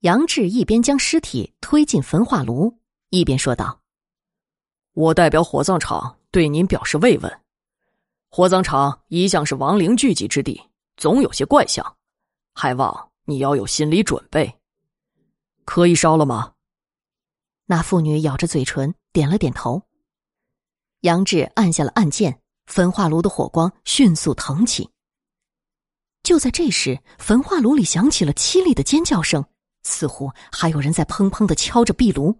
杨志一边将尸体推进焚化炉，一边说道：“我代表火葬场对您表示慰问。火葬场一向是亡灵聚集之地，总有些怪象，还望你要有心理准备。可以烧了吗？”那妇女咬着嘴唇，点了点头。杨志按下了按键，焚化炉的火光迅速腾起。就在这时，焚化炉里响起了凄厉的尖叫声，似乎还有人在砰砰的敲着壁炉。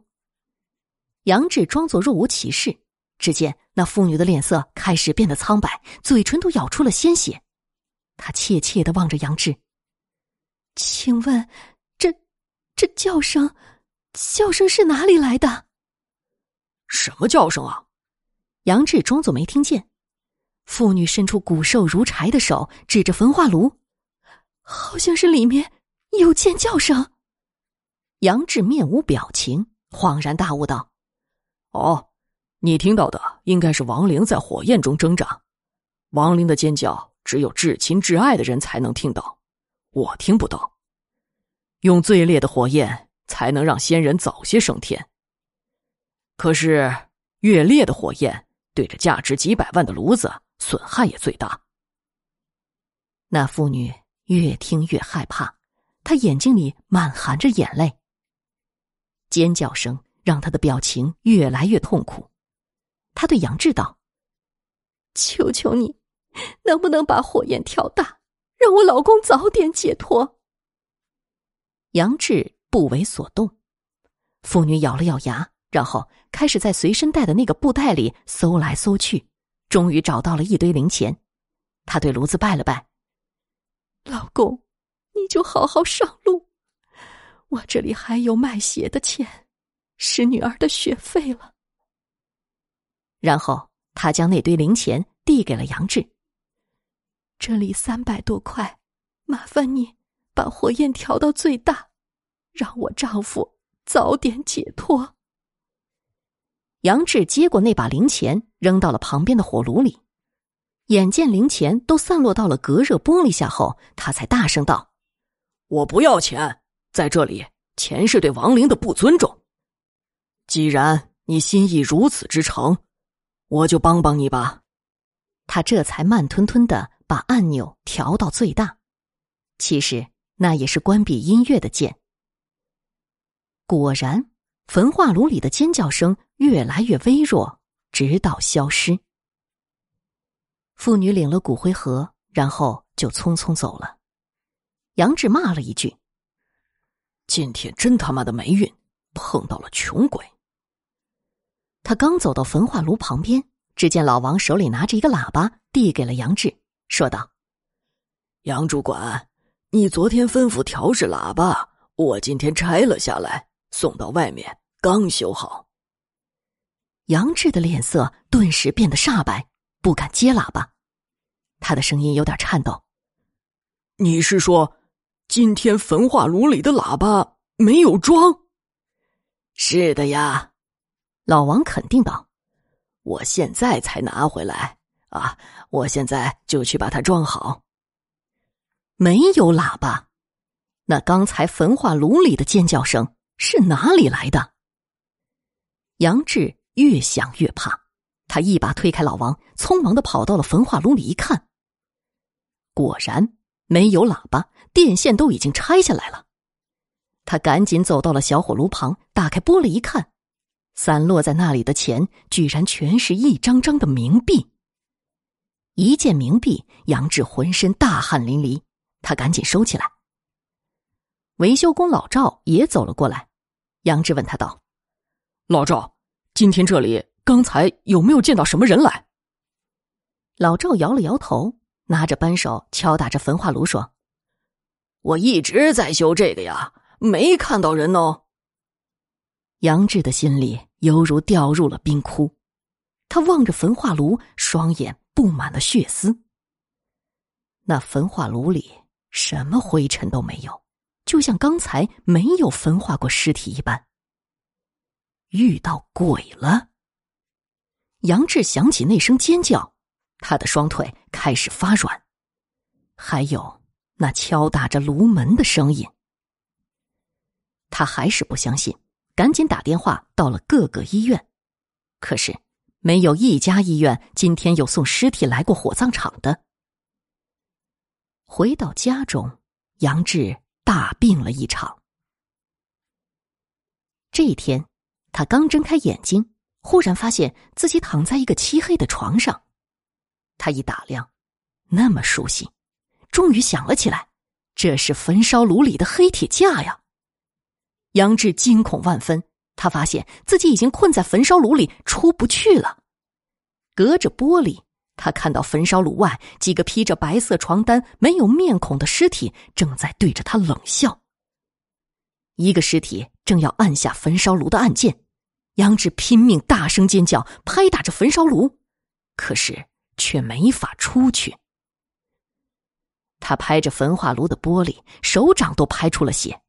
杨志装作若无其事，只见那妇女的脸色开始变得苍白，嘴唇都咬出了鲜血。他怯怯的望着杨志，请问，这这叫声？叫声是哪里来的？什么叫声啊？杨志装作没听见。妇女伸出骨瘦如柴的手，指着焚化炉，好像是里面有尖叫声。杨志面无表情，恍然大悟道：“哦，你听到的应该是亡灵在火焰中挣扎。亡灵的尖叫只有至亲至爱的人才能听到，我听不到。用最烈的火焰。”才能让仙人早些升天。可是，越烈的火焰对着价值几百万的炉子损害也最大。那妇女越听越害怕，她眼睛里满含着眼泪。尖叫声让他的表情越来越痛苦。他对杨志道：“求求你，能不能把火焰调大，让我老公早点解脱？”杨志。不为所动，妇女咬了咬牙，然后开始在随身带的那个布袋里搜来搜去，终于找到了一堆零钱。她对炉子拜了拜：“老公，你就好好上路，我这里还有卖血的钱，是女儿的学费了。”然后他将那堆零钱递给了杨志：“这里三百多块，麻烦你把火焰调到最大。”让我丈夫早点解脱。杨志接过那把零钱，扔到了旁边的火炉里。眼见零钱都散落到了隔热玻璃下后，他才大声道：“我不要钱，在这里，钱是对亡灵的不尊重。既然你心意如此之诚，我就帮帮你吧。”他这才慢吞吞的把按钮调到最大。其实那也是关闭音乐的键。果然，焚化炉里的尖叫声越来越微弱，直到消失。妇女领了骨灰盒，然后就匆匆走了。杨志骂了一句：“今天真他妈的霉运，碰到了穷鬼。”他刚走到焚化炉旁边，只见老王手里拿着一个喇叭，递给了杨志，说道：“杨主管，你昨天吩咐调试喇叭，我今天拆了下来。”送到外面，刚修好。杨志的脸色顿时变得煞白，不敢接喇叭，他的声音有点颤抖：“你是说，今天焚化炉里的喇叭没有装？”“是的呀。”老王肯定道，“我现在才拿回来啊，我现在就去把它装好。”没有喇叭，那刚才焚化炉里的尖叫声。是哪里来的？杨志越想越怕，他一把推开老王，匆忙的跑到了焚化炉里一看，果然没有喇叭，电线都已经拆下来了。他赶紧走到了小火炉旁，打开玻璃一看，散落在那里的钱居然全是一张张的冥币。一见冥币，杨志浑身大汗淋漓，他赶紧收起来。维修工老赵也走了过来，杨志问他道：“老赵，今天这里刚才有没有见到什么人来？”老赵摇了摇头，拿着扳手敲打着焚化炉说：“我一直在修这个呀，没看到人哦。”杨志的心里犹如掉入了冰窟，他望着焚化炉，双眼布满了血丝。那焚化炉里什么灰尘都没有。就像刚才没有焚化过尸体一般。遇到鬼了！杨志想起那声尖叫，他的双腿开始发软，还有那敲打着炉门的声音。他还是不相信，赶紧打电话到了各个医院，可是没有一家医院今天有送尸体来过火葬场的。回到家中，杨志大病了一场。这一天，他刚睁开眼睛，忽然发现自己躺在一个漆黑的床上。他一打量，那么熟悉，终于想了起来，这是焚烧炉里的黑铁架呀！杨志惊恐万分，他发现自己已经困在焚烧炉里出不去了。隔着玻璃，他看到焚烧炉外几个披着白色床单、没有面孔的尸体正在对着他冷笑。一个尸体正要按下焚烧炉的按键，杨志拼命大声尖叫，拍打着焚烧炉，可是。却没法出去。他拍着焚化炉的玻璃，手掌都拍出了血，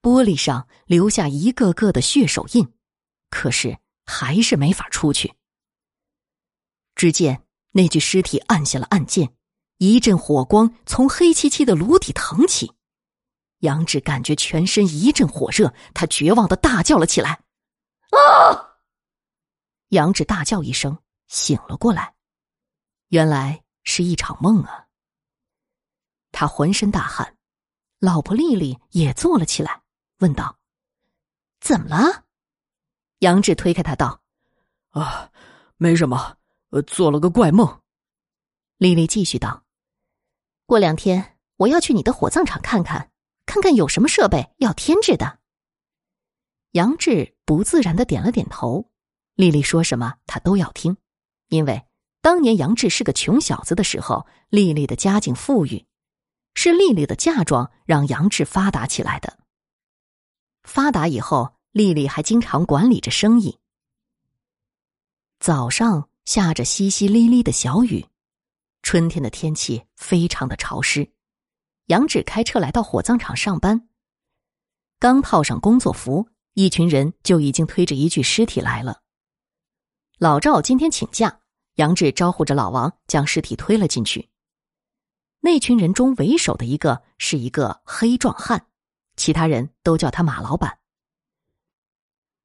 玻璃上留下一个个的血手印，可是还是没法出去。只见那具尸体按下了按键，一阵火光从黑漆漆的炉底腾起，杨志感觉全身一阵火热，他绝望的大叫了起来：“啊！”杨志大叫一声，醒了过来。原来是一场梦啊！他浑身大汗，老婆丽丽也坐了起来，问道：“怎么了？”杨志推开他道：“啊，没什么，呃，做了个怪梦。”丽丽继续道：“过两天我要去你的火葬场看看，看看有什么设备要添置的。”杨志不自然的点了点头。丽丽说什么，他都要听，因为。当年杨志是个穷小子的时候，丽丽的家境富裕，是丽丽的嫁妆让杨志发达起来的。发达以后，丽丽还经常管理着生意。早上下着淅淅沥沥的小雨，春天的天气非常的潮湿。杨志开车来到火葬场上班，刚套上工作服，一群人就已经推着一具尸体来了。老赵今天请假。杨志招呼着老王，将尸体推了进去。那群人中为首的一个是一个黑壮汉，其他人都叫他马老板。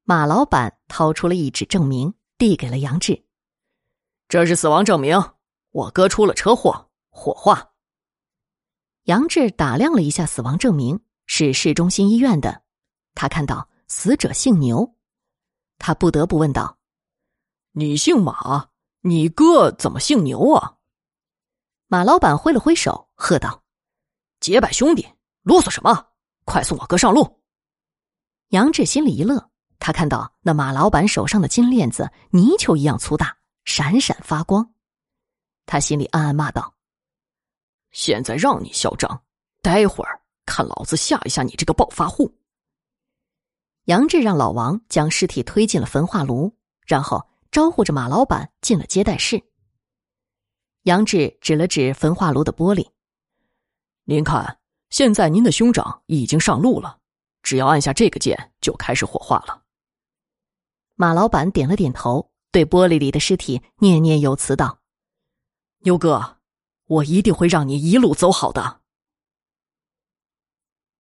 马老板掏出了一纸证明，递给了杨志：“这是死亡证明，我哥出了车祸，火化。”杨志打量了一下死亡证明，是市中心医院的。他看到死者姓牛，他不得不问道：“你姓马？”你哥怎么姓牛啊？马老板挥了挥手，喝道：“结拜兄弟，啰嗦什么？快送我哥上路！”杨志心里一乐，他看到那马老板手上的金链子泥鳅一样粗大，闪闪发光。他心里暗暗骂道：“现在让你嚣张，待会儿看老子吓一吓你这个暴发户！”杨志让老王将尸体推进了焚化炉，然后。招呼着马老板进了接待室。杨志指了指焚化炉的玻璃：“您看，现在您的兄长已经上路了，只要按下这个键，就开始火化了。”马老板点了点头，对玻璃里的尸体念念有词道：“牛哥，我一定会让你一路走好的。”